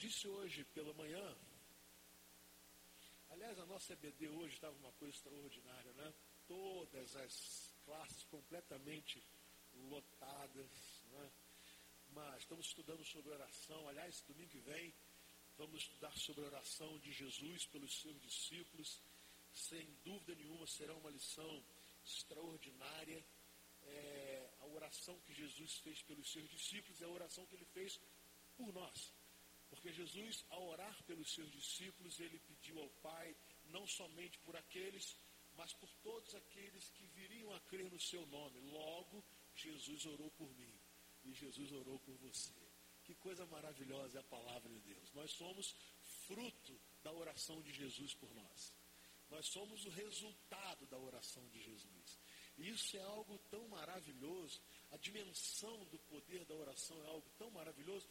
disse hoje pela manhã, aliás, a nossa EBD hoje estava uma coisa extraordinária, né? Todas as classes completamente lotadas, né? Mas estamos estudando sobre oração. Aliás, domingo que vem, vamos estudar sobre a oração de Jesus pelos seus discípulos. Sem dúvida nenhuma, será uma lição extraordinária. É, a oração que Jesus fez pelos seus discípulos é a oração que ele fez por nós. Porque Jesus, ao orar pelos seus discípulos, ele pediu ao Pai, não somente por aqueles, mas por todos aqueles que viriam a crer no seu nome. Logo, Jesus orou por mim e Jesus orou por você. Que coisa maravilhosa é a palavra de Deus. Nós somos fruto da oração de Jesus por nós. Nós somos o resultado da oração de Jesus. E isso é algo tão maravilhoso. A dimensão do poder da oração é algo tão maravilhoso.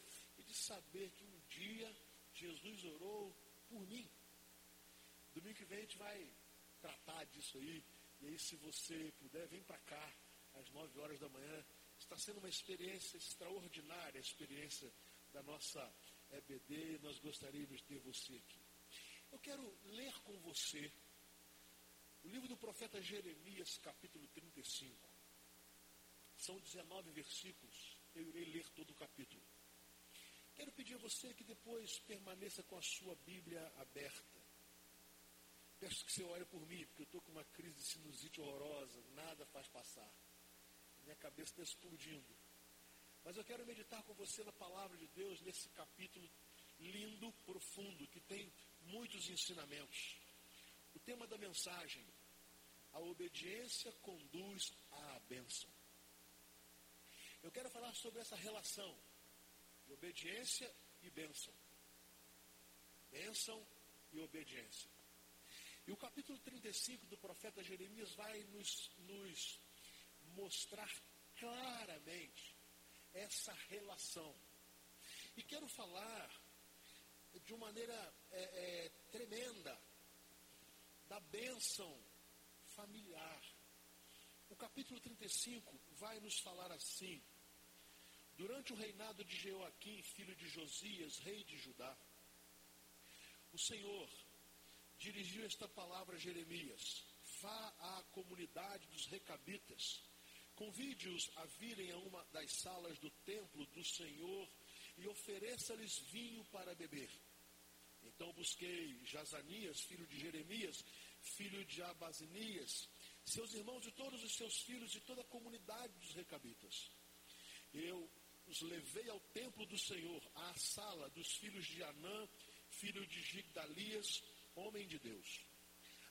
De saber que um dia Jesus orou por mim. Domingo que vem a gente vai tratar disso aí. E aí, se você puder, vem para cá às nove horas da manhã. Está sendo uma experiência extraordinária, a experiência da nossa EBD. Nós gostaríamos de ter você aqui. Eu quero ler com você o livro do profeta Jeremias, capítulo 35. São 19 versículos. Eu irei ler todo o capítulo. Quero pedir a você que depois permaneça com a sua Bíblia aberta. Peço que você ore por mim, porque eu estou com uma crise de sinusite horrorosa, nada faz passar. Minha cabeça está explodindo. Mas eu quero meditar com você na palavra de Deus, nesse capítulo lindo, profundo, que tem muitos ensinamentos. O tema da mensagem, a obediência conduz à bênção. Eu quero falar sobre essa relação de obediência e bênção. Bênção e obediência. E o capítulo 35 do profeta Jeremias vai nos, nos mostrar claramente essa relação. E quero falar de uma maneira é, é, tremenda da bênção familiar. O capítulo 35 vai nos falar assim: Durante o reinado de Jeoaquim, filho de Josias, rei de Judá, o Senhor dirigiu esta palavra a Jeremias: Vá à comunidade dos recabitas, convide-os a virem a uma das salas do templo do Senhor e ofereça-lhes vinho para beber. Então busquei Jazanias, filho de Jeremias, filho de Abazinias, seus irmãos e todos os seus filhos e toda a comunidade dos recabitas. Eu os levei ao templo do Senhor, à sala dos filhos de Anã, filho de Gigdalias, homem de Deus.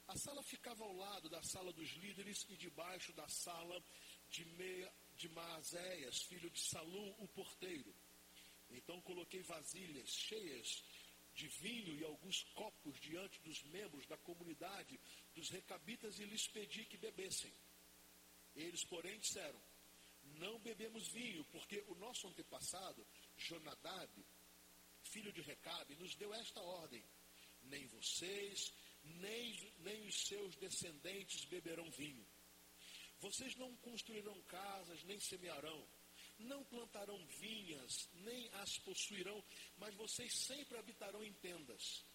A sala ficava ao lado da sala dos líderes e debaixo da sala de, Meia, de Maazéias, filho de Salum, o porteiro. Então coloquei vasilhas cheias de vinho e alguns copos diante dos membros da comunidade dos recabitas e lhes pedi que bebessem. Eles, porém, disseram: Não bebemos vinho, porque o nosso antepassado, Jonadab, filho de Recabe, nos deu esta ordem: Nem vocês, nem, nem os seus descendentes beberão vinho. Vocês não construirão casas, nem semearão não plantarão vinhas, nem as possuirão, mas vocês sempre habitarão em tendas.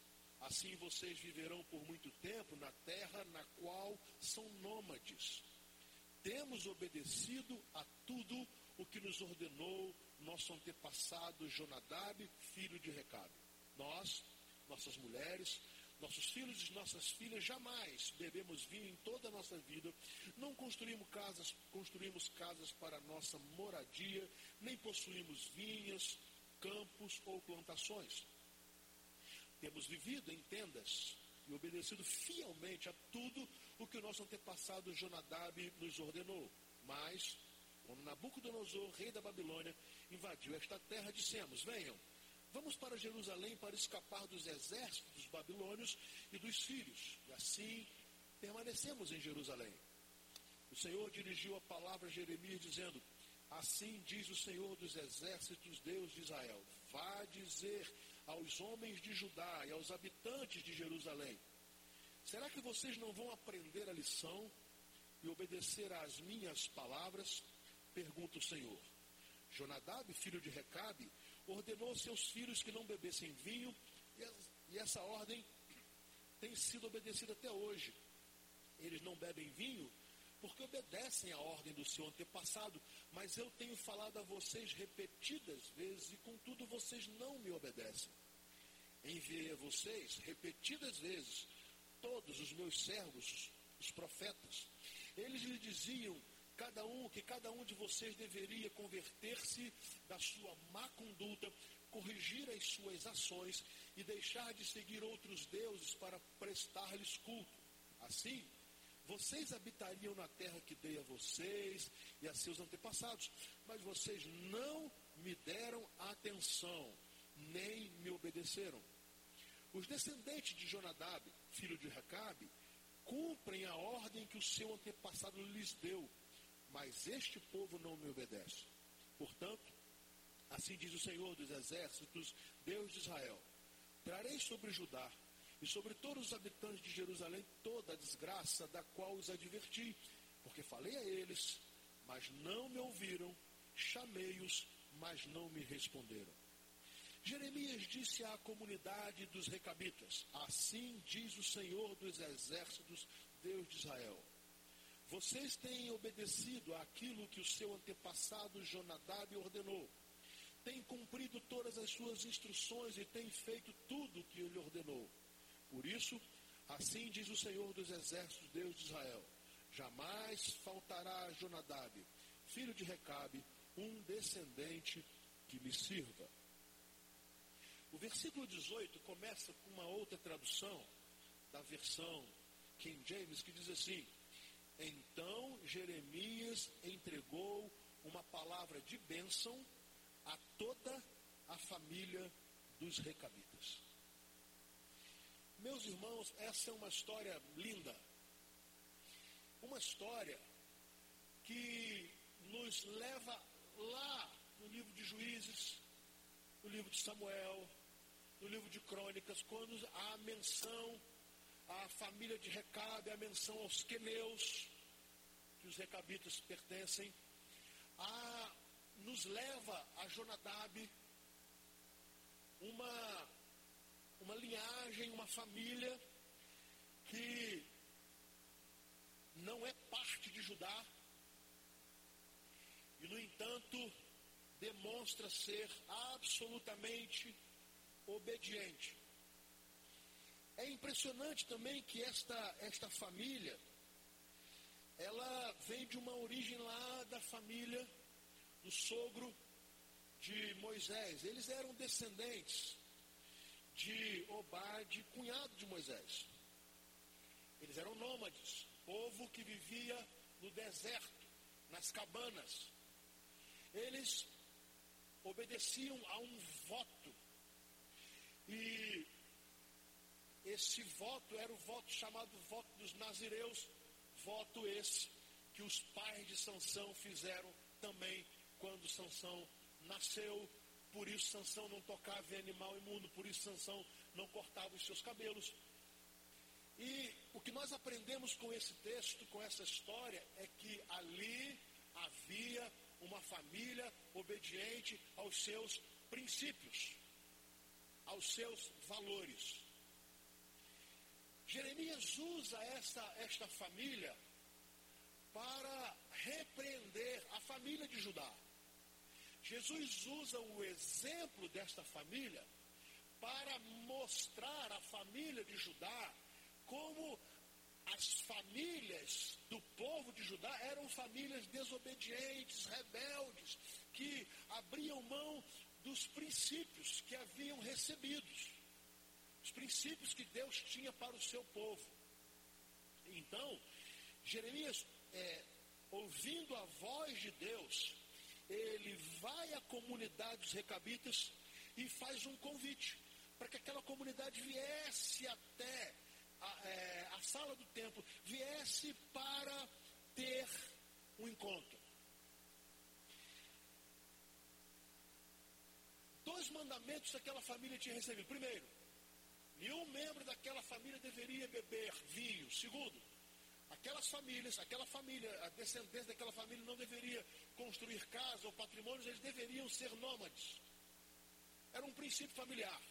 Assim vocês viverão por muito tempo na terra na qual são nômades. Temos obedecido a tudo o que nos ordenou nosso antepassado Jonadab, filho de Recabe. Nós, nossas mulheres, nossos filhos e nossas filhas jamais bebemos vinho em toda a nossa vida, não construímos casas, construímos casas para nossa moradia, nem possuímos vinhas, campos ou plantações. Temos vivido em tendas e obedecido fielmente a tudo o que o nosso antepassado Jonadab nos ordenou. Mas, quando Nabucodonosor, rei da Babilônia, invadiu esta terra, dissemos: Venham, Vamos para Jerusalém para escapar dos exércitos dos babilônios e dos sírios. E assim permanecemos em Jerusalém. O Senhor dirigiu a palavra a Jeremias, dizendo: Assim diz o Senhor dos exércitos, Deus de Israel: Vá dizer aos homens de Judá e aos habitantes de Jerusalém: Será que vocês não vão aprender a lição e obedecer às minhas palavras? Pergunta o Senhor. Jonadab, filho de Recabe, ordenou aos seus filhos que não bebessem vinho, e essa ordem tem sido obedecida até hoje. Eles não bebem vinho porque obedecem à ordem do seu antepassado, mas eu tenho falado a vocês repetidas vezes e contudo vocês não me obedecem. Enviei a vocês repetidas vezes todos os meus servos, os profetas. Eles lhe diziam cada um que cada um de vocês deveria converter-se da sua má conduta, corrigir as suas ações e deixar de seguir outros deuses para prestar-lhes culto. Assim, vocês habitariam na terra que dei a vocês e a seus antepassados, mas vocês não me deram atenção, nem me obedeceram. Os descendentes de Jonadab, filho de Recabe, cumprem a ordem que o seu antepassado lhes deu, mas este povo não me obedece. Portanto, assim diz o Senhor dos Exércitos, Deus de Israel: trarei sobre Judá e sobre todos os habitantes de Jerusalém toda a desgraça da qual os adverti, porque falei a eles, mas não me ouviram, chamei-os, mas não me responderam. Jeremias disse à comunidade dos recabitas: Assim diz o Senhor dos exércitos, Deus de Israel. Vocês têm obedecido àquilo que o seu antepassado Jonadab ordenou. Têm cumprido todas as suas instruções e têm feito tudo o que ele ordenou. Por isso, assim diz o Senhor dos Exércitos, Deus de Israel: jamais faltará a Jonadab, filho de Recabe, um descendente que me sirva. O versículo 18 começa com uma outra tradução da versão King James que diz assim: Então Jeremias entregou uma palavra de bênção a toda a família dos recabitas. Meus irmãos, essa é uma história linda. Uma história que nos leva lá no livro de Juízes, no livro de Samuel, no livro de Crônicas, quando há menção à família de Recabe, a menção aos queneus, que os recabitas pertencem, nos leva a Jonadab, uma uma linhagem, uma família que não é parte de Judá e, no entanto, demonstra ser absolutamente obediente. É impressionante também que esta, esta família, ela vem de uma origem lá da família do sogro de Moisés. Eles eram descendentes de Obade, cunhado de Moisés. Eles eram nômades, povo que vivia no deserto, nas cabanas. Eles obedeciam a um voto. E esse voto era o voto chamado voto dos nazireus, voto esse que os pais de Sansão fizeram também quando Sansão nasceu por isso Sansão não tocava em animal imundo, por isso Sansão não cortava os seus cabelos. E o que nós aprendemos com esse texto, com essa história, é que ali havia uma família obediente aos seus princípios, aos seus valores. Jeremias usa esta, esta família para repreender a família de Judá. Jesus usa o exemplo desta família para mostrar à família de Judá como as famílias do povo de Judá eram famílias desobedientes, rebeldes, que abriam mão dos princípios que haviam recebidos, os princípios que Deus tinha para o seu povo. Então, Jeremias, é, ouvindo a voz de Deus, ele vai à comunidade dos recabitas e faz um convite para que aquela comunidade viesse até a, é, a sala do templo, viesse para ter um encontro. Dois mandamentos que aquela família tinha recebido. Primeiro, nenhum membro daquela família deveria beber vinho. Segundo, aquelas famílias, aquela família, a descendência daquela família não deveria construir casa ou patrimônios, eles deveriam ser nômades. princípio familiar.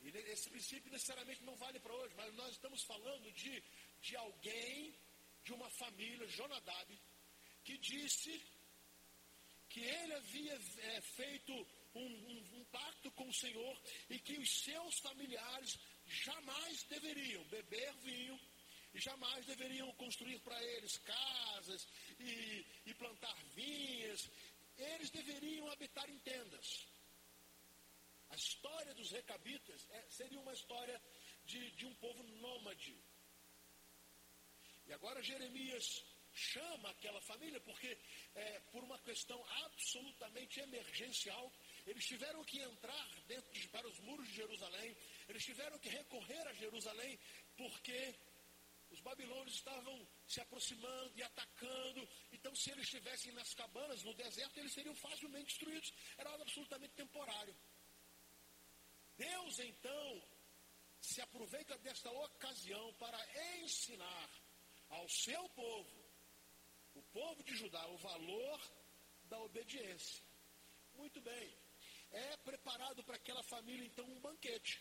E esse princípio necessariamente não vale para hoje, mas nós estamos falando de, de alguém, de uma família, Jonadab, que disse que ele havia é, feito um, um, um pacto com o Senhor e que os seus familiares jamais deveriam beber vinho e jamais deveriam construir para eles casas e, e, plantar vinhas. Eles deveriam habitar em tendas. A história dos recabitas é, seria uma história de, de um povo nômade. E agora Jeremias chama aquela família porque, é, por uma questão absolutamente emergencial, eles tiveram que entrar dentro de, para os muros de Jerusalém, eles tiveram que recorrer a Jerusalém, porque os babilônios estavam se aproximando e atacando. Então, se eles estivessem nas cabanas, no deserto, eles seriam facilmente destruídos. Era algo absolutamente temporário. Deus, então, se aproveita desta ocasião para ensinar ao seu povo, o povo de Judá, o valor da obediência. Muito bem. É preparado para aquela família, então, um banquete.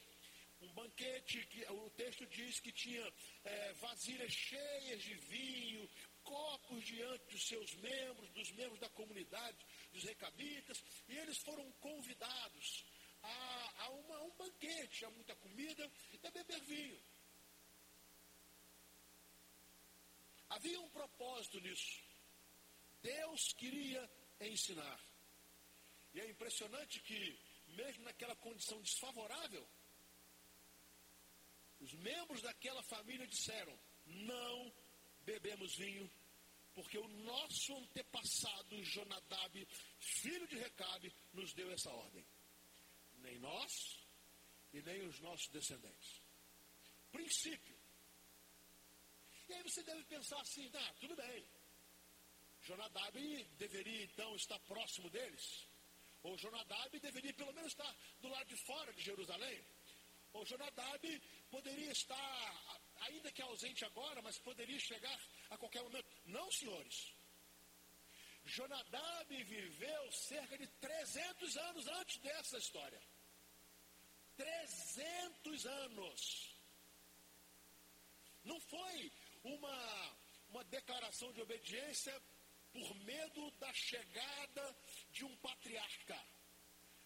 Um banquete que o texto diz que tinha é, vasilhas cheias de vinho, copos diante dos seus membros, dos membros da comunidade, dos recabitas, e eles foram convidados a, a, uma, a um banquete, a muita comida e a beber vinho. Havia um propósito nisso. Deus queria ensinar. E é impressionante que, mesmo naquela condição desfavorável, os membros daquela família disseram: não bebemos vinho, porque o nosso antepassado Jonadab, filho de Recabe, nos deu essa ordem. Nem nós e nem os nossos descendentes. Princípio. E aí você deve pensar assim: ah, tudo bem. Jonadab deveria então estar próximo deles. Ou Jonadab deveria pelo menos estar do lado de fora de Jerusalém. O Jonadab poderia estar, ainda que ausente agora, mas poderia chegar a qualquer momento. Não, senhores. Jonadab viveu cerca de 300 anos antes dessa história. 300 anos. Não foi uma, uma declaração de obediência por medo da chegada de um patriarca.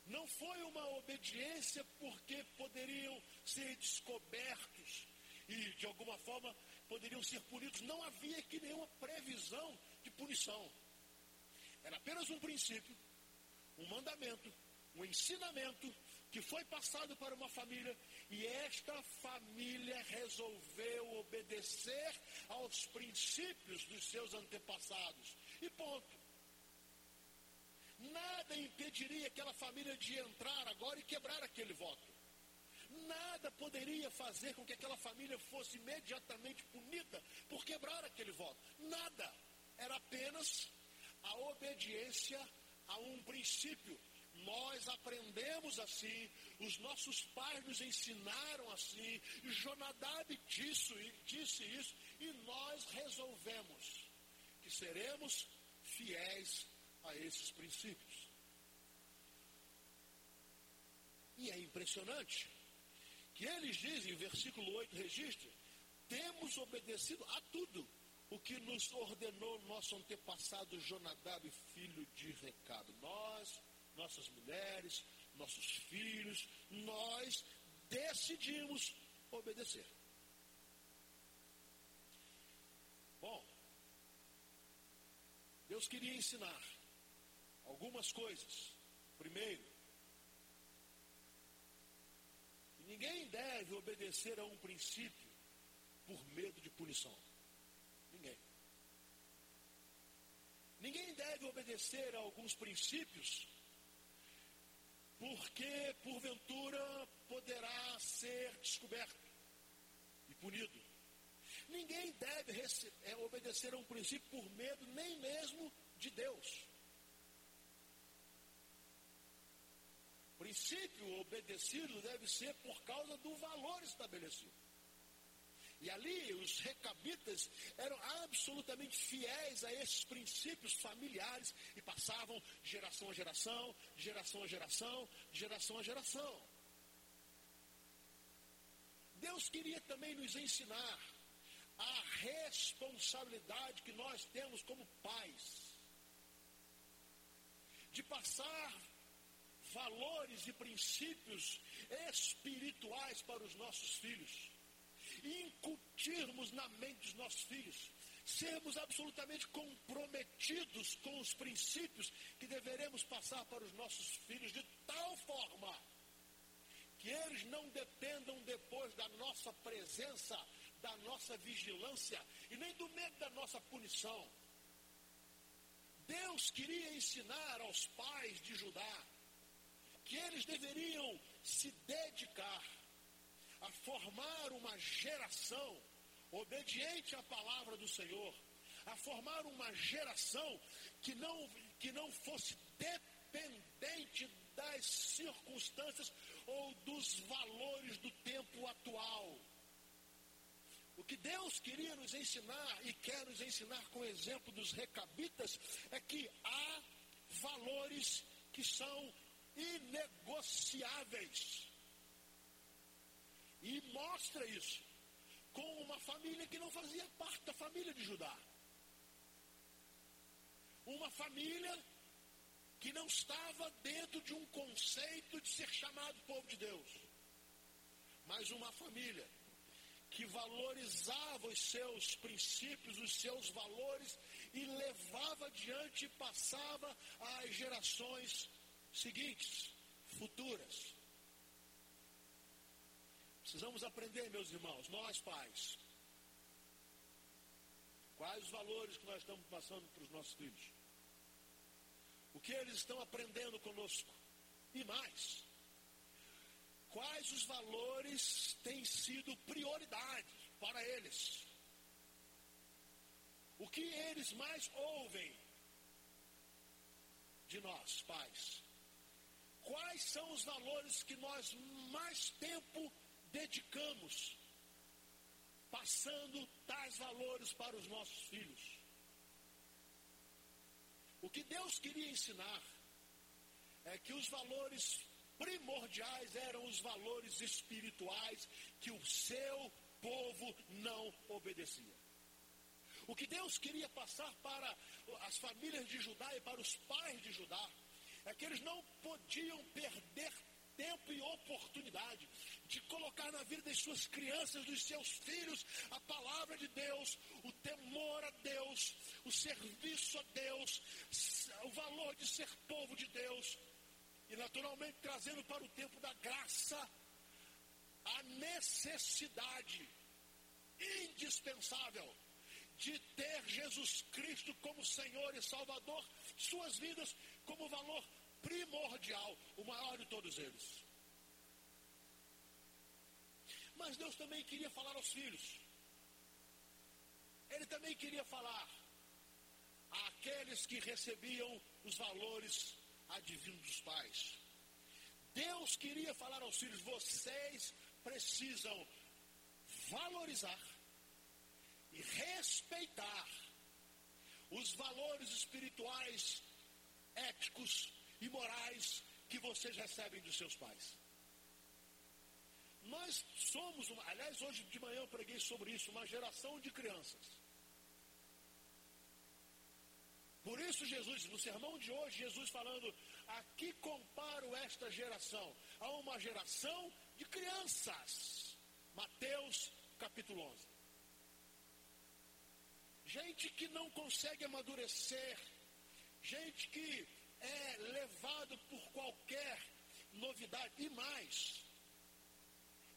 Não foi uma obediência porque poderiam ser descobertos e, de alguma forma, poderiam ser punidos. Não havia aqui nenhuma previsão de punição. Era apenas um princípio, um mandamento, um ensinamento que foi passado para uma família e esta família resolveu obedecer aos princípios dos seus antepassados. E ponto. Nada impediria aquela família de entrar agora e quebrar aquele voto. Nada poderia fazer com que aquela família fosse imediatamente punida por quebrar aquele voto. Nada. Era apenas a obediência a um princípio. Nós aprendemos assim, os nossos pais nos ensinaram assim, Jonadab disse, disse isso, e nós resolvemos que seremos fiéis a esses princípios. E é impressionante que eles dizem, versículo 8 registra, temos obedecido a tudo o que nos ordenou nosso antepassado Jonadab, filho de Recado. Nós, nossas mulheres, nossos filhos, nós decidimos obedecer. Bom, Deus queria ensinar algumas coisas. Primeiro, ninguém deve obedecer a um princípio por medo de punição. Ninguém. Ninguém deve obedecer a alguns princípios porque, porventura, poderá ser descoberto e punido. Ninguém deve é, obedecer a um princípio por medo nem mesmo de Deus. princípio obedecido deve ser por causa do valor estabelecido. E ali os recabitas eram absolutamente fiéis a esses princípios familiares e passavam geração a geração, geração a geração, geração a geração. Deus queria também nos ensinar a responsabilidade que nós temos como pais de passar valores e princípios espirituais para os nossos filhos incutirmos na mente dos nossos filhos, sermos absolutamente comprometidos com os princípios que deveremos passar para os nossos filhos de tal forma que eles não dependam depois da nossa presença, da nossa vigilância e nem do medo da nossa punição. Deus queria ensinar aos pais de Judá que eles deveriam se dedicar a formar uma geração obediente à palavra do Senhor, a formar uma geração que não, que não fosse dependente das circunstâncias ou dos valores do tempo atual. O que Deus queria nos ensinar e quer nos ensinar com o exemplo dos recabitas é que há valores que são inegociáveis. E mostra isso com uma família que não fazia parte da família de Judá. Uma família que não estava dentro de um conceito de ser chamado povo de Deus. Mas uma família que valorizava os seus princípios, os seus valores e levava adiante e passava às gerações seguintes, futuras. Precisamos aprender, meus irmãos, nós pais, quais os valores que nós estamos passando para os nossos filhos. O que eles estão aprendendo conosco. E mais, quais os valores têm sido prioridade para eles. O que eles mais ouvem de nós, pais. Quais são os valores que nós mais tempo dedicamos passando tais valores para os nossos filhos? O que Deus queria ensinar é que os valores primordiais eram os valores espirituais que o seu povo não obedecia. O que Deus queria passar para as famílias de Judá e para os pais de Judá é que eles não podiam perder tempo e oportunidade de colocar na vida das suas crianças, dos seus filhos, a palavra de Deus, o temor a Deus, o serviço a Deus, o valor de ser povo de Deus. E naturalmente trazendo para o tempo da graça a necessidade indispensável de ter Jesus Cristo como Senhor e Salvador, suas vidas como valor primordial, o maior de todos eles. Mas Deus também queria falar aos filhos. Ele também queria falar àqueles que recebiam os valores adivinhos dos pais. Deus queria falar aos filhos: vocês precisam valorizar e respeitar os valores espirituais, éticos e morais que vocês recebem dos seus pais. Nós somos, uma, aliás, hoje de manhã eu preguei sobre isso, uma geração de crianças. Por isso, Jesus, no sermão de hoje, Jesus falando, aqui comparo esta geração a uma geração de crianças. Mateus capítulo 11. Gente que não consegue amadurecer, gente que é levado por qualquer novidade, e mais,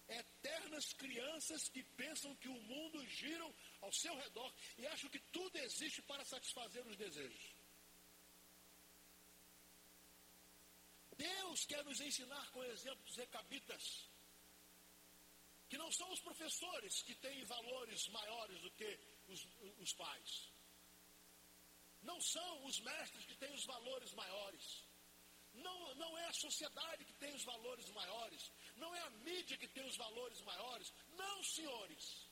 eternas crianças que pensam que o mundo gira ao seu redor e acham que tudo existe para satisfazer os desejos. Deus quer nos ensinar com o exemplo dos recabitas, que não são os professores que têm valores maiores do que os, os pais. Não são os mestres que têm os valores maiores. Não, não é a sociedade que tem os valores maiores. Não é a mídia que tem os valores maiores. Não, senhores.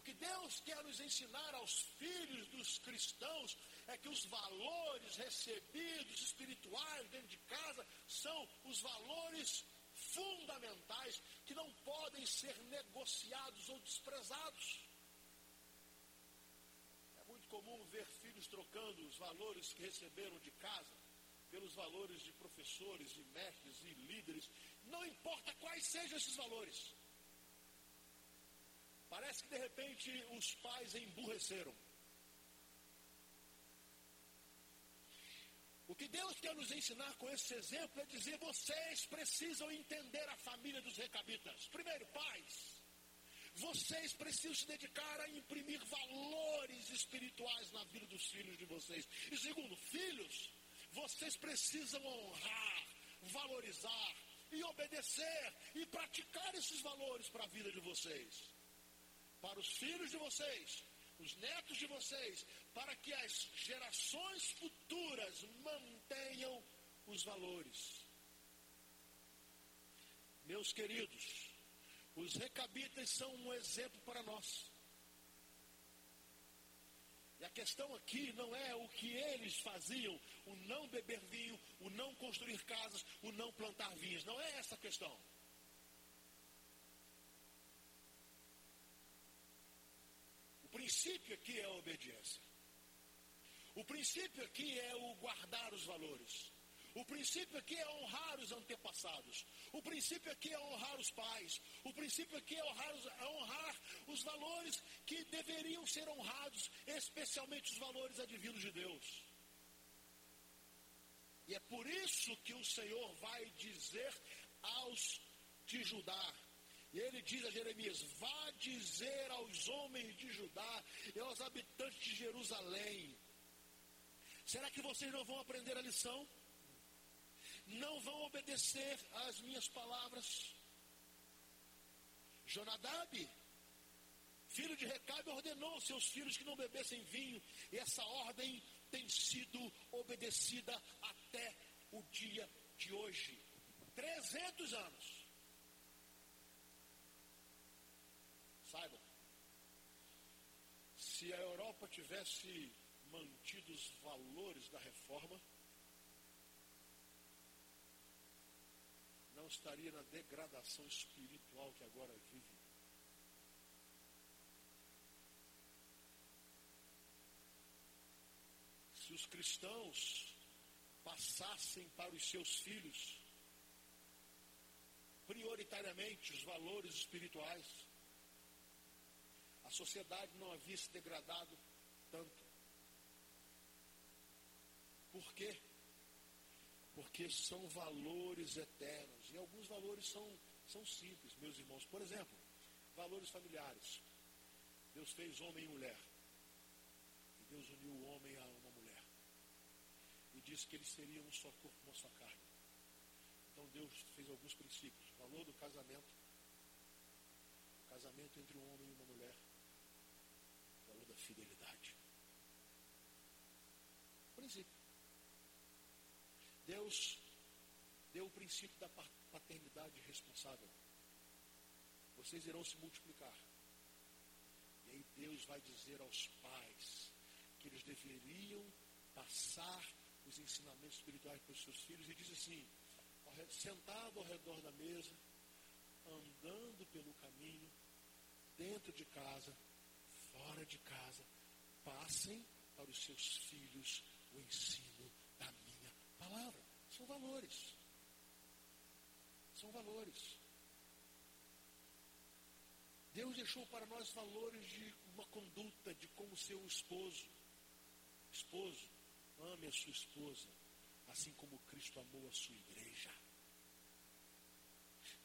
O que Deus quer nos ensinar aos filhos dos cristãos é que os valores recebidos espirituais dentro de casa são os valores fundamentais que não podem ser negociados ou desprezados. É muito comum ver filhos trocando os valores que receberam de casa pelos valores de professores e mestres e líderes, não importa quais sejam esses valores. Parece que de repente os pais emburreceram. O que Deus quer nos ensinar com esse exemplo é dizer: vocês precisam entender a família dos recabitas. Primeiro, pais, vocês precisam se dedicar a imprimir valores espirituais na vida dos filhos de vocês. E segundo, filhos, vocês precisam honrar, valorizar e obedecer e praticar esses valores para a vida de vocês para os filhos de vocês, os netos de vocês, para que as gerações futuras mantenham os valores. Meus queridos, os recabitas são um exemplo para nós. E a questão aqui não é o que eles faziam, o não beber vinho, o não construir casas, o não plantar vinhos. Não é essa a questão. Princípio aqui é a obediência. O princípio aqui é o guardar os valores. O princípio aqui é honrar os antepassados. O princípio aqui é honrar os pais. O princípio aqui é honrar os, é honrar os valores que deveriam ser honrados, especialmente os valores advindos de Deus. E é por isso que o Senhor vai dizer aos de Judá: e ele diz a Jeremias: Vá dizer aos homens de Judá e aos habitantes de Jerusalém. Será que vocês não vão aprender a lição? Não vão obedecer às minhas palavras? Jonadab, filho de Recabe, ordenou aos seus filhos que não bebessem vinho, e essa ordem tem sido obedecida até o dia de hoje. 300 anos. Saibam, se a Europa tivesse mantido os valores da reforma, não estaria na degradação espiritual que agora vive. Se os cristãos passassem para os seus filhos prioritariamente os valores espirituais, a sociedade não havia se degradado tanto. Por quê? Porque são valores eternos. E alguns valores são, são simples, meus irmãos. Por exemplo, valores familiares. Deus fez homem e mulher. E Deus uniu o homem a uma mulher. E disse que eles seriam um só corpo, uma só carne. Então Deus fez alguns princípios. Valor do casamento. O casamento entre um homem e uma mulher fidelidade. Princípio. Deus deu o princípio da paternidade responsável. Vocês irão se multiplicar. E aí Deus vai dizer aos pais que eles deveriam passar os ensinamentos espirituais para os seus filhos e diz assim, sentado ao redor da mesa, andando pelo caminho, dentro de casa, fora de casa, passem para os seus filhos o ensino da minha palavra. São valores. São valores. Deus deixou para nós valores de uma conduta, de como ser um esposo. Esposo, ame a sua esposa, assim como Cristo amou a sua igreja.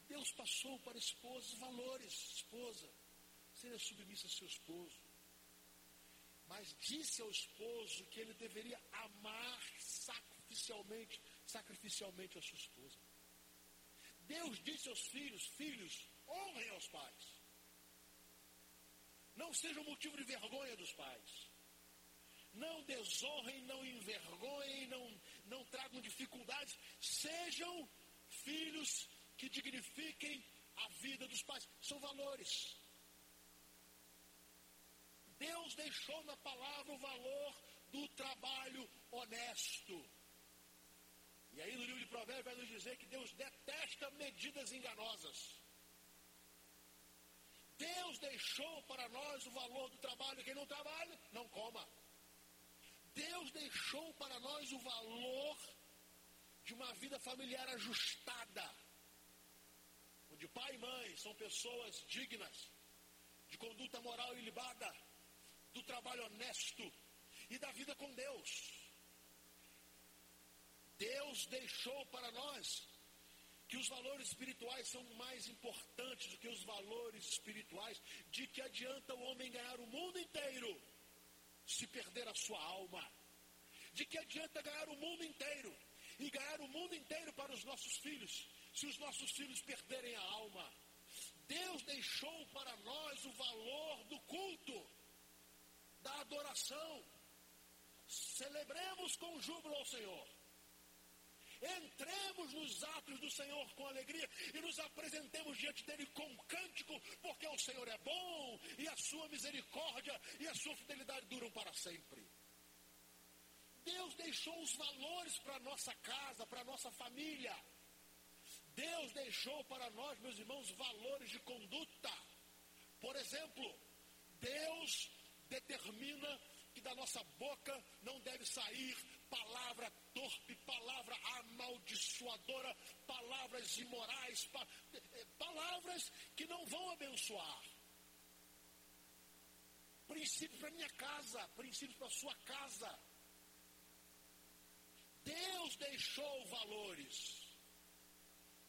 Deus passou para esposas valores, esposa seja submissa ao seu esposo. Mas disse ao esposo que ele deveria amar sacrificialmente, sacrificialmente a sua esposa. Deus disse aos filhos: Filhos, honrem aos pais. Não sejam motivo de vergonha dos pais. Não desonrem, não envergonhem, não, não tragam dificuldades. Sejam filhos que dignifiquem a vida dos pais. São valores. Deus deixou na palavra o valor do trabalho honesto. E aí no livro de Provérbios vai nos dizer que Deus detesta medidas enganosas. Deus deixou para nós o valor do trabalho. Quem não trabalha, não coma. Deus deixou para nós o valor de uma vida familiar ajustada. Onde pai e mãe são pessoas dignas, de conduta moral ilibada, do trabalho honesto e da vida com Deus. Deus deixou para nós que os valores espirituais são mais importantes do que os valores espirituais. De que adianta o homem ganhar o mundo inteiro se perder a sua alma? De que adianta ganhar o mundo inteiro e ganhar o mundo inteiro para os nossos filhos se os nossos filhos perderem a alma? Deus deixou para nós o valor do culto, da adoração. Celebremos com júbilo ao Senhor. Entremos nos atos do Senhor com alegria e nos apresentemos diante dele com cântico, porque o Senhor é bom e a sua misericórdia e a sua fidelidade duram para sempre. Deus deixou os valores para a nossa casa, para a nossa família. Deus deixou para nós, meus irmãos, valores de conduta. Por exemplo, Deus determina que da nossa boca não deve sair palavra torpe, palavra amaldiçoadora, palavras imorais, pa, eh, palavras que não vão abençoar. Princípios para minha casa, princípios para sua casa. Deus deixou valores.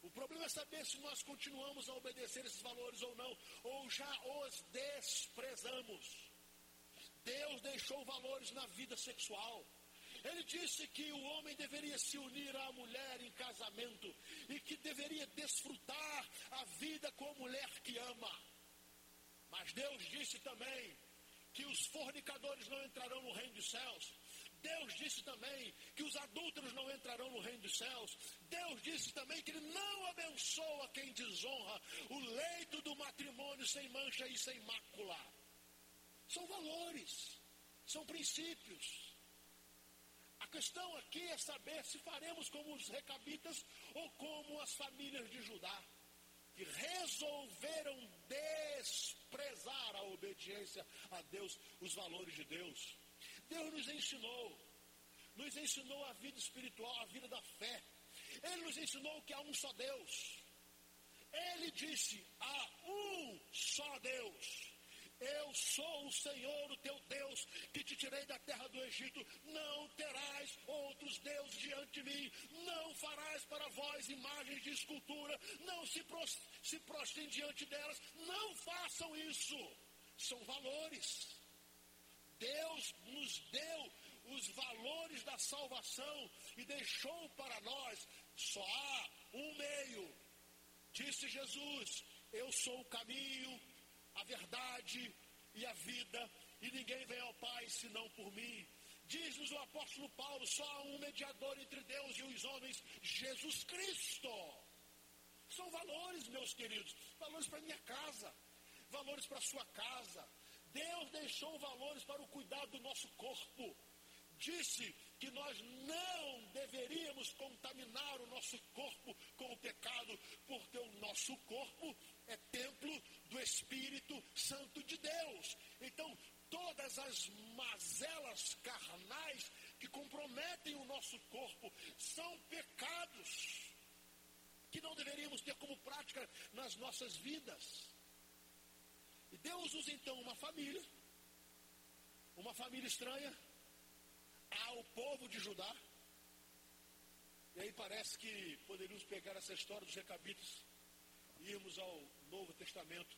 O problema é saber se nós continuamos a obedecer esses valores ou não, ou já os desprezamos. Deus deixou valores na vida sexual. Ele disse que o homem deveria se unir à mulher em casamento e que deveria desfrutar a vida com a mulher que ama. Mas Deus disse também que os fornicadores não entrarão no reino dos céus. Deus disse também que os adúlteros não entrarão no reino dos céus. Deus disse também que Ele não abençoa quem desonra o leito do matrimônio sem mancha e sem mácula. São valores, são princípios. A questão aqui é saber se faremos como os recabitas ou como as famílias de Judá, que resolveram desprezar a obediência a Deus, os valores de Deus. Deus nos ensinou, nos ensinou a vida espiritual, a vida da fé. Ele nos ensinou que há um só Deus. Ele disse: há um só Deus. Eu sou o Senhor, o teu Deus, que te tirei da terra do Egito. Não terás outros deuses diante de mim. Não farás para vós imagens de escultura. Não se, pros, se diante delas. Não façam isso. São valores. Deus nos deu os valores da salvação e deixou para nós só há um meio. Disse Jesus: Eu sou o caminho, a verdade e a vida, e ninguém vem ao Pai senão por mim. Diz-nos o apóstolo Paulo: só há um mediador entre Deus e os homens, Jesus Cristo. São valores, meus queridos, valores para minha casa, valores para sua casa. Deus deixou valores para o cuidado do nosso corpo. Disse que nós não deveríamos contaminar o nosso corpo com o pecado, porque o nosso corpo é templo do Espírito Santo de Deus. Então, todas as mazelas carnais que comprometem o nosso corpo são pecados que não deveríamos ter como prática nas nossas vidas. E Deus usa então uma família, uma família estranha, ao povo de Judá. E aí parece que poderíamos pegar essa história dos recabitas e irmos ao Novo Testamento,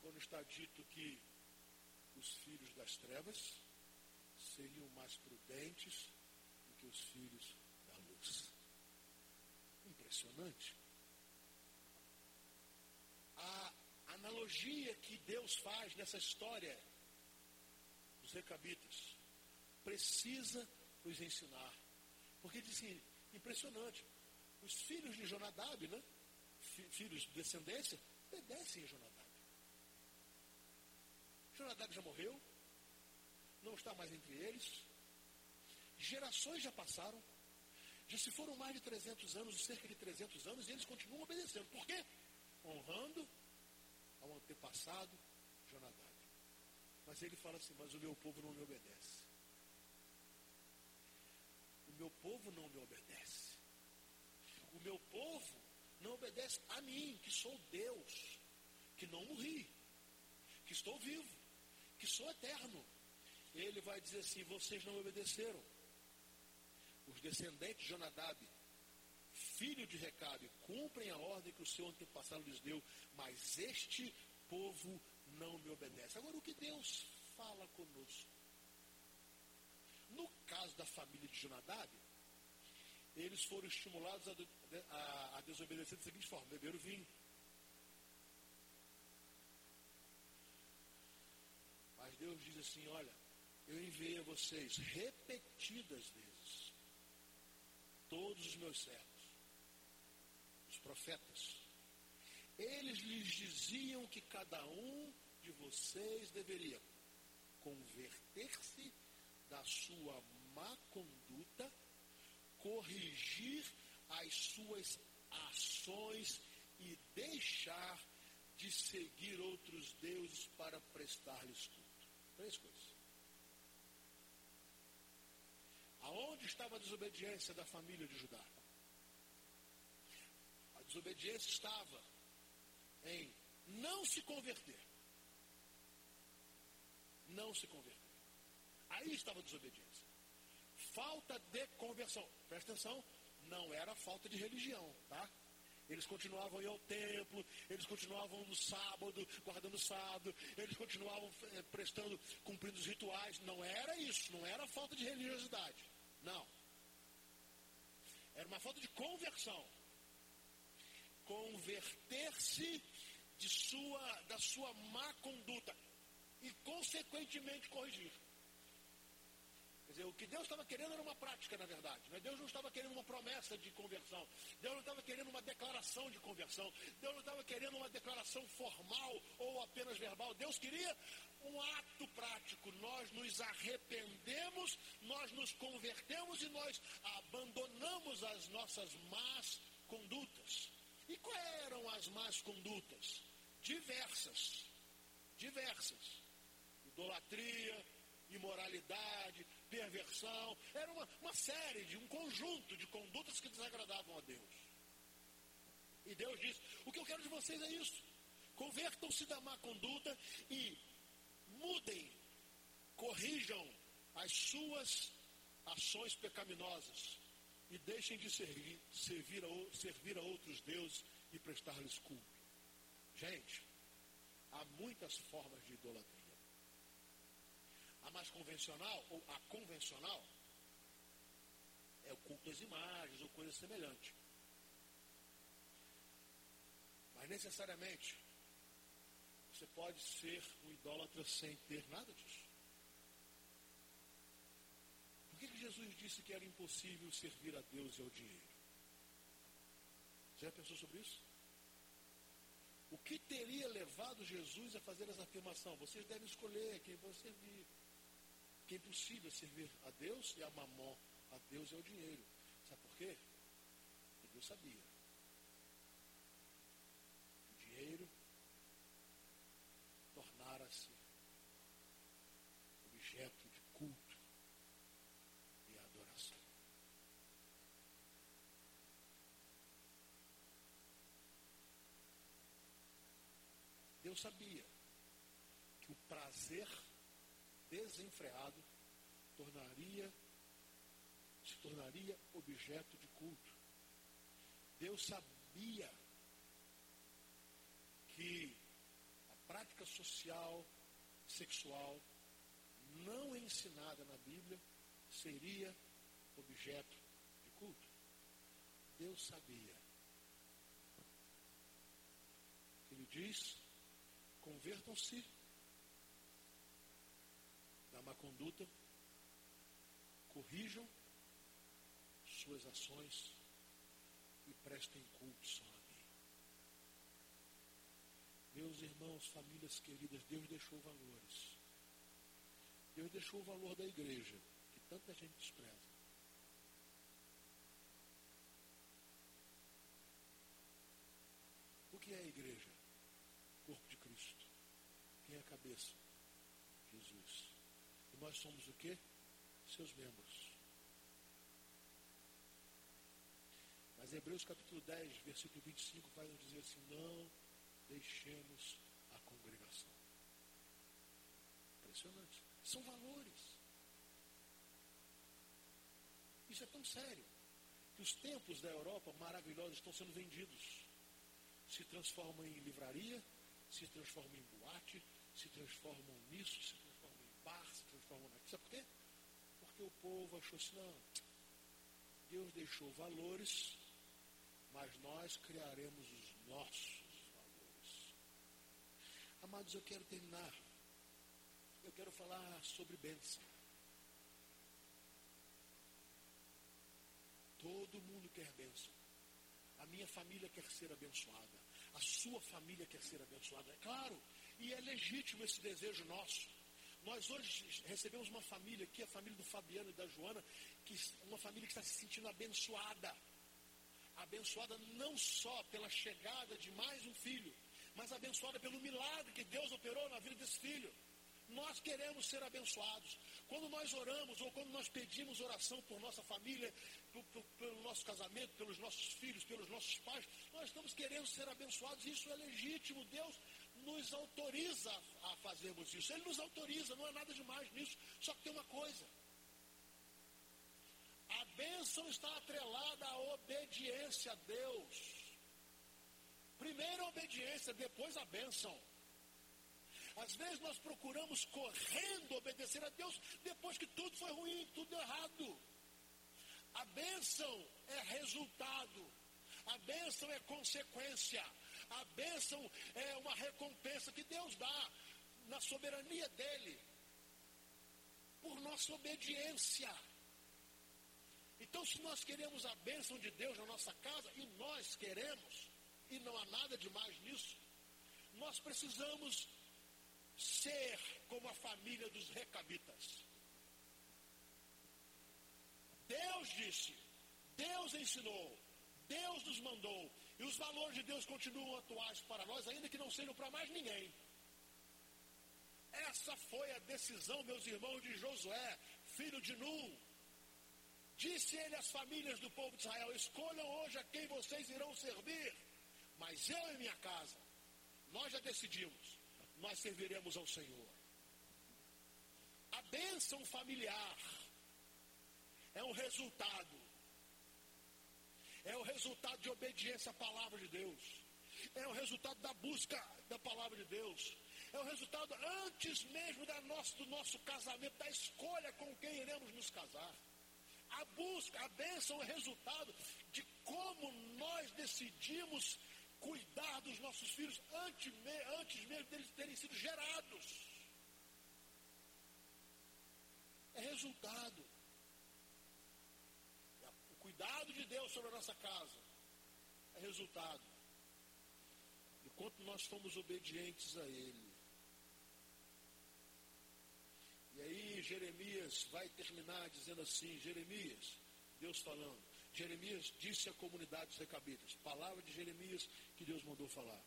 quando está dito que os filhos das trevas seriam mais prudentes do que os filhos da luz. Impressionante. A analogia que Deus faz nessa história dos recabitas precisa nos ensinar. Porque diz assim, impressionante. Os filhos de Jonadab, né? Filhos de descendência, obedecem a Jonadab. Jonadab já morreu, não está mais entre eles. Gerações já passaram. Já se foram mais de 300 anos, cerca de 300 anos, e eles continuam obedecendo. Por quê? Honrando ao antepassado Jonadab. Mas ele fala assim: Mas o meu povo não me obedece. Meu povo não me obedece. O meu povo não obedece a mim, que sou Deus, que não morri, que estou vivo, que sou eterno. Ele vai dizer assim: vocês não obedeceram. Os descendentes de Jonadab, filho de Recabe, cumprem a ordem que o seu antepassado lhes deu, mas este povo não me obedece. Agora, o que Deus fala conosco? No caso da família de Jonadab, eles foram estimulados a, a, a desobedecer da seguinte forma: beberam vinho. Mas Deus diz assim: olha, eu enviei a vocês repetidas vezes todos os meus servos, os profetas. Eles lhes diziam que cada um de vocês deveria converter-se da sua má conduta corrigir as suas ações e deixar de seguir outros deuses para prestar-lhes culto. Três coisas. Aonde estava a desobediência da família de Judá? A desobediência estava em não se converter. Não se converter. Aí estava a desobediência falta de conversão. Presta atenção, não era falta de religião, tá? Eles continuavam ir ao templo, eles continuavam no sábado, guardando o sábado, eles continuavam eh, prestando, cumprindo os rituais. Não era isso, não era falta de religiosidade. Não. Era uma falta de conversão. Converter-se de sua, da sua má conduta e, consequentemente, corrigir. Quer dizer, o que Deus estava querendo era uma prática, na verdade. Né? Deus não estava querendo uma promessa de conversão. Deus não estava querendo uma declaração de conversão. Deus não estava querendo uma declaração formal ou apenas verbal. Deus queria um ato prático. Nós nos arrependemos, nós nos convertemos e nós abandonamos as nossas más condutas. E quais eram as más condutas? Diversas. Diversas. Idolatria, imoralidade, perversão. Era uma, uma série de um conjunto de condutas que desagradavam a Deus. E Deus diz: O que eu quero de vocês é isso. Convertam-se da má conduta e mudem, corrijam as suas ações pecaminosas e deixem de servir, servir, a, servir a outros deuses e prestar-lhes culto. Gente, há muitas formas de idolatria. A mais convencional, ou a convencional, é o culto às imagens ou coisa semelhante. Mas necessariamente, você pode ser um idólatra sem ter nada disso. Por que, que Jesus disse que era impossível servir a Deus e ao dinheiro? Você já pensou sobre isso? O que teria levado Jesus a fazer essa afirmação? Vocês devem escolher quem vão servir que é impossível servir a Deus e a mamó, a Deus e ao dinheiro. Sabe por quê? Porque Deus sabia. O dinheiro tornara-se objeto de culto e adoração. Deus sabia que o prazer desenfreado tornaria se tornaria objeto de culto. Deus sabia que a prática social, sexual, não ensinada na Bíblia, seria objeto de culto. Deus sabia. Ele diz: convertam-se má conduta, corrijam suas ações e prestem culto só a mim. Meus irmãos, famílias queridas, Deus deixou valores. Deus deixou o valor da igreja, que tanta gente despreza. O que é a igreja? Corpo de Cristo. Quem é a cabeça? Jesus. E nós somos o quê? Seus membros. Mas Hebreus capítulo 10, versículo 25 vai nos dizer assim: não deixemos a congregação. Impressionante. São valores. Isso é tão sério que os templos da Europa maravilhosos estão sendo vendidos. Se transformam em livraria, se transformam em boate, se transformam nisso, se transformam em bar, se transformam naquilo. Sabe por quê? Porque o povo achou assim, não, Deus deixou valores, mas nós criaremos os nossos valores. Amados, eu quero terminar. Eu quero falar sobre bênção. Todo mundo quer bênção. A minha família quer ser abençoada. A sua família quer ser abençoada. É claro, e é legítimo esse desejo nosso. Nós hoje recebemos uma família aqui, a família do Fabiano e da Joana, que, uma família que está se sentindo abençoada. Abençoada não só pela chegada de mais um filho, mas abençoada pelo milagre que Deus operou na vida desse filho. Nós queremos ser abençoados. Quando nós oramos ou quando nós pedimos oração por nossa família, por, por, pelo nosso casamento, pelos nossos filhos, pelos nossos pais, nós estamos querendo ser abençoados. Isso é legítimo. Deus nos autoriza a fazermos isso. Ele nos autoriza, não há nada demais nisso. Só que tem uma coisa. A bênção está atrelada à obediência a Deus. Primeiro a obediência, depois a bênção. Às vezes nós procuramos correndo obedecer a Deus depois que tudo foi ruim, tudo errado. A bênção é resultado. A bênção é consequência. A bênção é uma recompensa que Deus dá na soberania dele por nossa obediência. Então, se nós queremos a bênção de Deus na nossa casa, e nós queremos, e não há nada de mais nisso, nós precisamos ser como a família dos recabitas. Deus disse, Deus ensinou, Deus nos mandou, e os valores de Deus continuam atuais para nós, ainda que não sejam para mais ninguém. Essa foi a decisão, meus irmãos, de Josué, filho de Nun. Disse ele às famílias do povo de Israel: Escolham hoje a quem vocês irão servir, mas eu e minha casa, nós já decidimos nós serviremos ao Senhor. A bênção familiar é um resultado. É o resultado de obediência à palavra de Deus. É o resultado da busca da palavra de Deus. É o resultado antes mesmo da nosso, do nosso casamento, da escolha com quem iremos nos casar. A busca, a bênção é resultado de como nós decidimos cuidar dos nossos filhos antes, antes mesmo deles terem sido gerados. É resultado. Cuidado de Deus sobre a nossa casa é resultado. Enquanto nós fomos obedientes a Ele. E aí Jeremias vai terminar dizendo assim, Jeremias, Deus falando, Jeremias disse à comunidade dos recabitas, palavra de Jeremias que Deus mandou falar.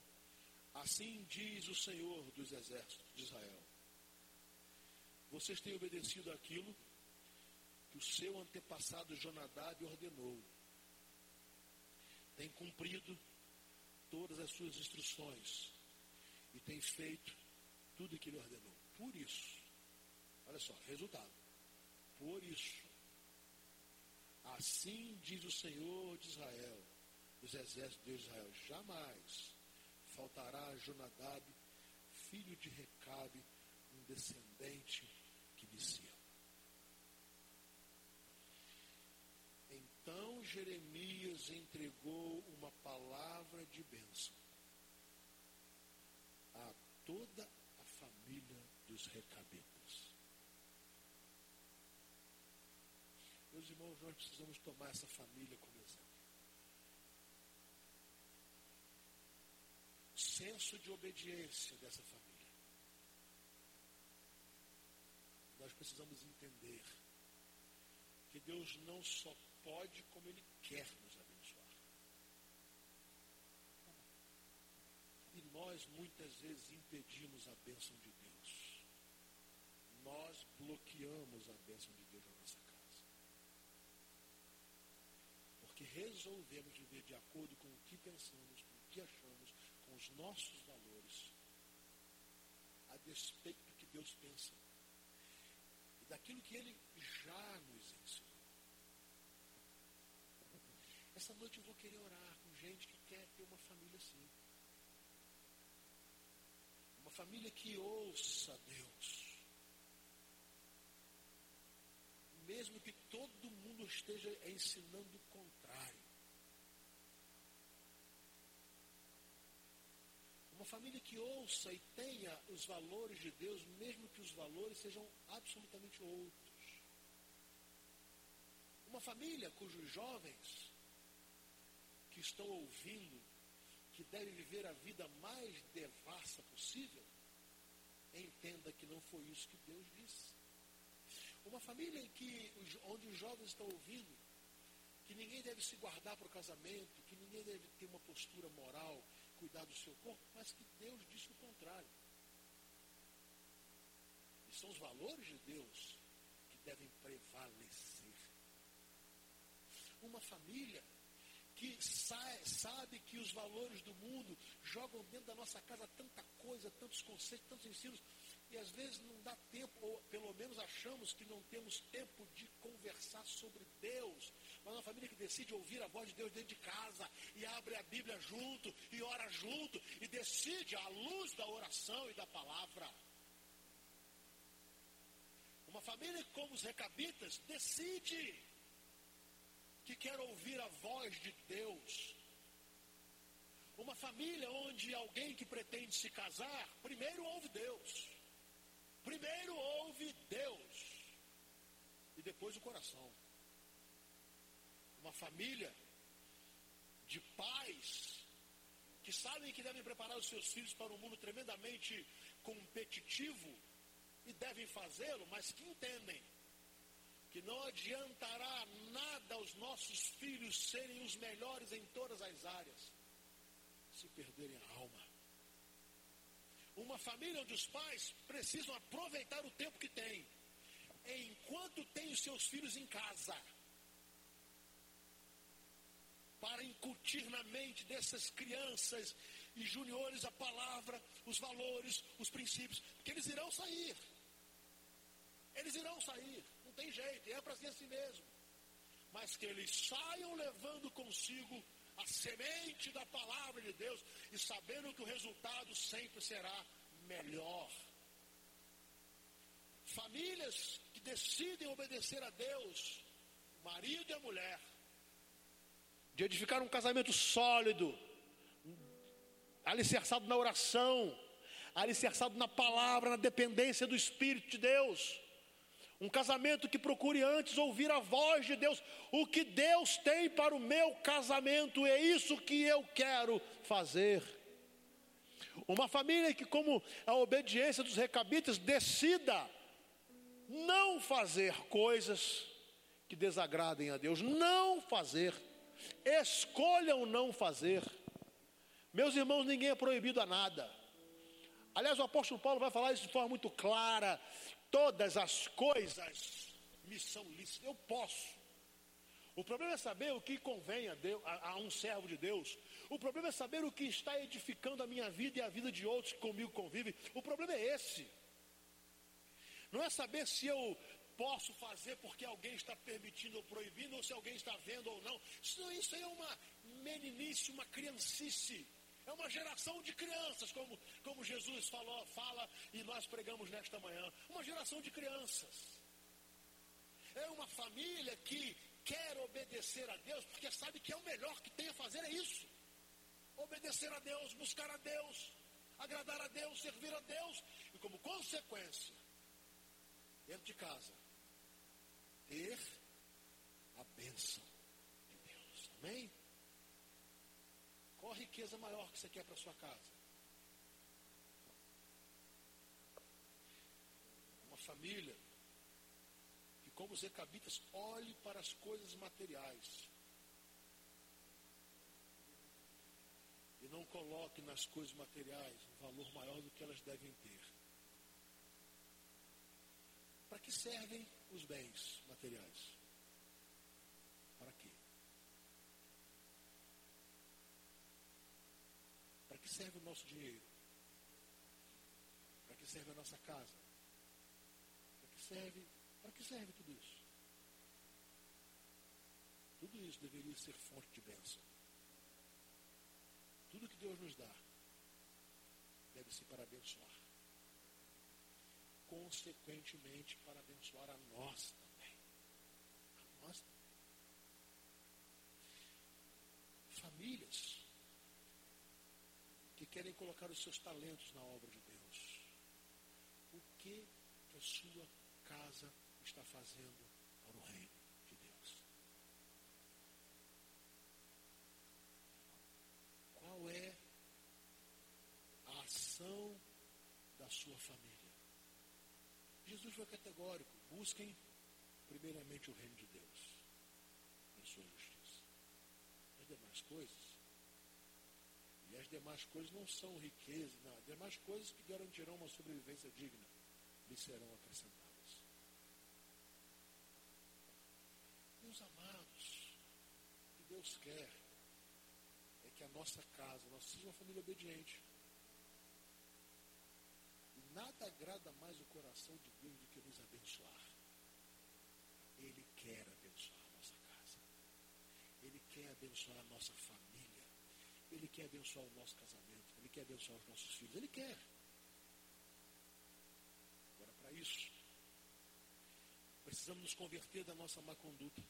Assim diz o Senhor dos exércitos de Israel. Vocês têm obedecido aquilo o seu antepassado Jonadab ordenou. Tem cumprido todas as suas instruções e tem feito tudo o que ele ordenou. Por isso, olha só, resultado. Por isso, Assim diz o Senhor de Israel, dos exércitos de Israel, jamais faltará a Jonadab, filho de Recabe, um descendente que me sirva. Então Jeremias entregou uma palavra de bênção a toda a família dos recabitas. Meus irmãos, nós precisamos tomar essa família como exemplo. Senso de obediência dessa família. Nós precisamos entender que Deus não só pode, como Ele quer nos abençoar. E nós muitas vezes impedimos a bênção de Deus. Nós bloqueamos a bênção de Deus na nossa casa. Porque resolvemos viver de acordo com o que pensamos, com o que achamos, com os nossos valores, a despeito do que Deus pensa e daquilo que Ele já nos ensinou. Essa noite eu vou querer orar com gente que quer ter uma família assim. Uma família que ouça Deus. Mesmo que todo mundo esteja ensinando o contrário. Uma família que ouça e tenha os valores de Deus, mesmo que os valores sejam absolutamente outros. Uma família cujos jovens que estão ouvindo que deve viver a vida mais devassa possível, entenda que não foi isso que Deus disse. Uma família em que, onde os jovens estão ouvindo que ninguém deve se guardar para o casamento, que ninguém deve ter uma postura moral, cuidar do seu corpo, mas que Deus disse o contrário. E são os valores de Deus que devem prevalecer. Uma família que sabe que os valores do mundo jogam dentro da nossa casa tanta coisa, tantos conceitos, tantos ensinos, e às vezes não dá tempo, ou pelo menos achamos que não temos tempo de conversar sobre Deus. Mas uma família que decide ouvir a voz de Deus dentro de casa e abre a Bíblia junto e ora junto e decide à luz da oração e da palavra. Uma família como os recabitas decide que quer ouvir a voz de Deus. Uma família onde alguém que pretende se casar, primeiro ouve Deus. Primeiro ouve Deus. E depois o coração. Uma família de pais que sabem que devem preparar os seus filhos para um mundo tremendamente competitivo e devem fazê-lo, mas que entendem que não adiantará nada aos nossos filhos serem os melhores em todas as áreas, se perderem a alma. Uma família onde os pais precisam aproveitar o tempo que têm, enquanto têm os seus filhos em casa, para incutir na mente dessas crianças e juniores a palavra, os valores, os princípios, porque eles irão sair. Eles irão sair tem jeito, é para ser assim mesmo. Mas que eles saiam levando consigo a semente da palavra de Deus e sabendo que o resultado sempre será melhor. Famílias que decidem obedecer a Deus, marido e a mulher, de edificar um casamento sólido, alicerçado na oração, alicerçado na palavra, na dependência do Espírito de Deus um casamento que procure antes ouvir a voz de Deus. O que Deus tem para o meu casamento é isso que eu quero fazer. Uma família que, como a obediência dos recabitas, decida não fazer coisas que desagradem a Deus. Não fazer. Escolham não fazer. Meus irmãos, ninguém é proibido a nada. Aliás, o apóstolo Paulo vai falar isso de forma muito clara todas as coisas me são lícitas. Eu posso. O problema é saber o que convém a, Deus, a, a, um servo de Deus. O problema é saber o que está edificando a minha vida e a vida de outros que comigo convivem. O problema é esse. Não é saber se eu posso fazer porque alguém está permitindo ou proibindo, ou se alguém está vendo ou não. Isso, isso é uma meninice, uma criancice. É uma geração de crianças, como, como Jesus falou, fala e nós pregamos nesta manhã. Uma geração de crianças. É uma família que quer obedecer a Deus, porque sabe que é o melhor que tem a fazer é isso. Obedecer a Deus, buscar a Deus, agradar a Deus, servir a Deus. E como consequência, dentro de casa, ter a bênção de Deus. Amém? Qual a riqueza maior que você quer para sua casa? Uma família como os recabitas, olhe para as coisas materiais. E não coloque nas coisas materiais um valor maior do que elas devem ter. Para que servem os bens materiais? Para quê? Para que serve o nosso dinheiro? Para que serve a nossa casa? Para que serve, para que serve tudo isso? Tudo isso deveria ser fonte de bênção. Tudo que Deus nos dá deve ser para abençoar. Consequentemente, para abençoar a nós também. A nós também. Famílias querem colocar os seus talentos na obra de Deus. O que, a sua casa está fazendo para o reino de Deus? Qual é a ação da sua família? Jesus foi categórico: busquem primeiramente o reino de Deus a sua justiça. As demais coisas e as demais coisas não são riqueza, não. As demais coisas que garantirão uma sobrevivência digna lhe serão acrescentadas. Meus amados, o que Deus quer é que a nossa casa, nós seja uma família obediente. E nada agrada mais o coração de Deus do que nos abençoar. Ele quer abençoar a nossa casa. Ele quer abençoar a nossa família. Ele quer abençoar o nosso casamento, Ele quer abençoar os nossos filhos, Ele quer. Agora, para isso, precisamos nos converter da nossa má conduta.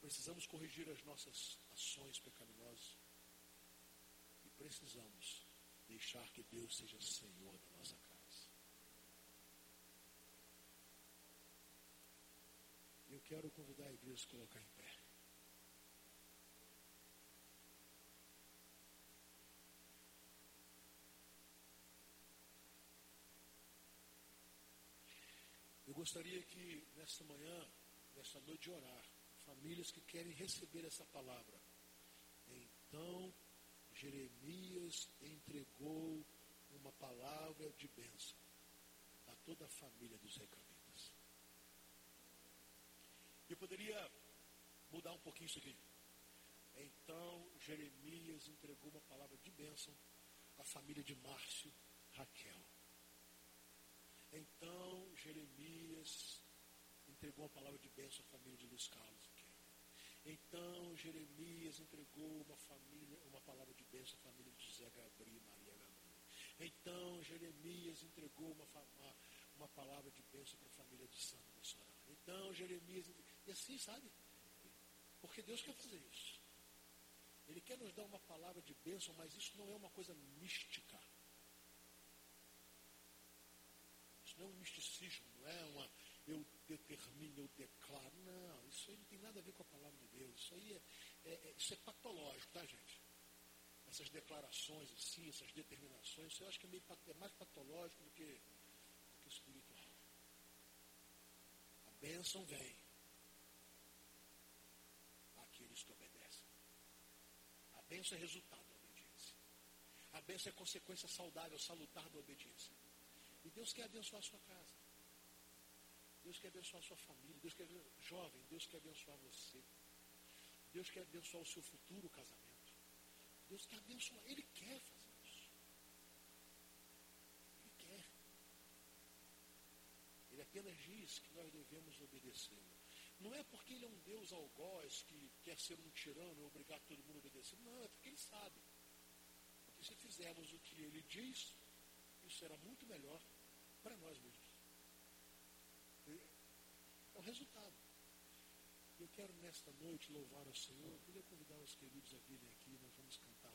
Precisamos corrigir as nossas ações pecaminosas. E precisamos deixar que Deus seja Senhor da nossa casa. Eu quero convidar a igreja a se colocar em pé. Gostaria que nesta manhã, nesta noite de orar, famílias que querem receber essa palavra. Então, Jeremias entregou uma palavra de bênção a toda a família dos recabitas. Eu poderia mudar um pouquinho isso aqui. Então, Jeremias entregou uma palavra de bênção à família de Márcio, Raquel. Então Jeremias entregou a palavra de bênção à família de Luiz Carlos. Então Jeremias entregou uma família, uma palavra de bênção à família de José Gabriel e Maria Gabriel. Então Jeremias entregou uma, uma, uma palavra de bênção para a família de Sandra Sorana. Então Jeremias, e assim, sabe? Porque Deus quer fazer isso. Ele quer nos dar uma palavra de bênção, mas isso não é uma coisa mística. Não é um misticismo, não é uma eu determino, eu declaro. Não, isso aí não tem nada a ver com a palavra de Deus. Isso aí é, é, é isso é patológico, tá, gente? Essas declarações assim, essas determinações, eu acho que é, meio, é mais patológico do que, do que espiritual. A bênção vem àqueles que obedecem. A bênção é resultado da obediência. A bênção é consequência saudável, salutar da obediência. E Deus quer abençoar a sua casa. Deus quer abençoar a sua família. Deus quer, jovem, Deus quer abençoar você. Deus quer abençoar o seu futuro casamento. Deus quer abençoar. Ele quer fazer isso. Ele quer. Ele apenas diz que nós devemos obedecê-lo. Não é porque ele é um Deus algoz que quer ser um tirano e obrigar todo mundo a obedecer. Não, é porque ele sabe. Porque se fizermos o que ele diz, isso será muito melhor para nós mesmos. É o resultado. Eu quero nesta noite louvar ao Senhor. Eu queria convidar os queridos a virem aqui. Nós vamos cantar.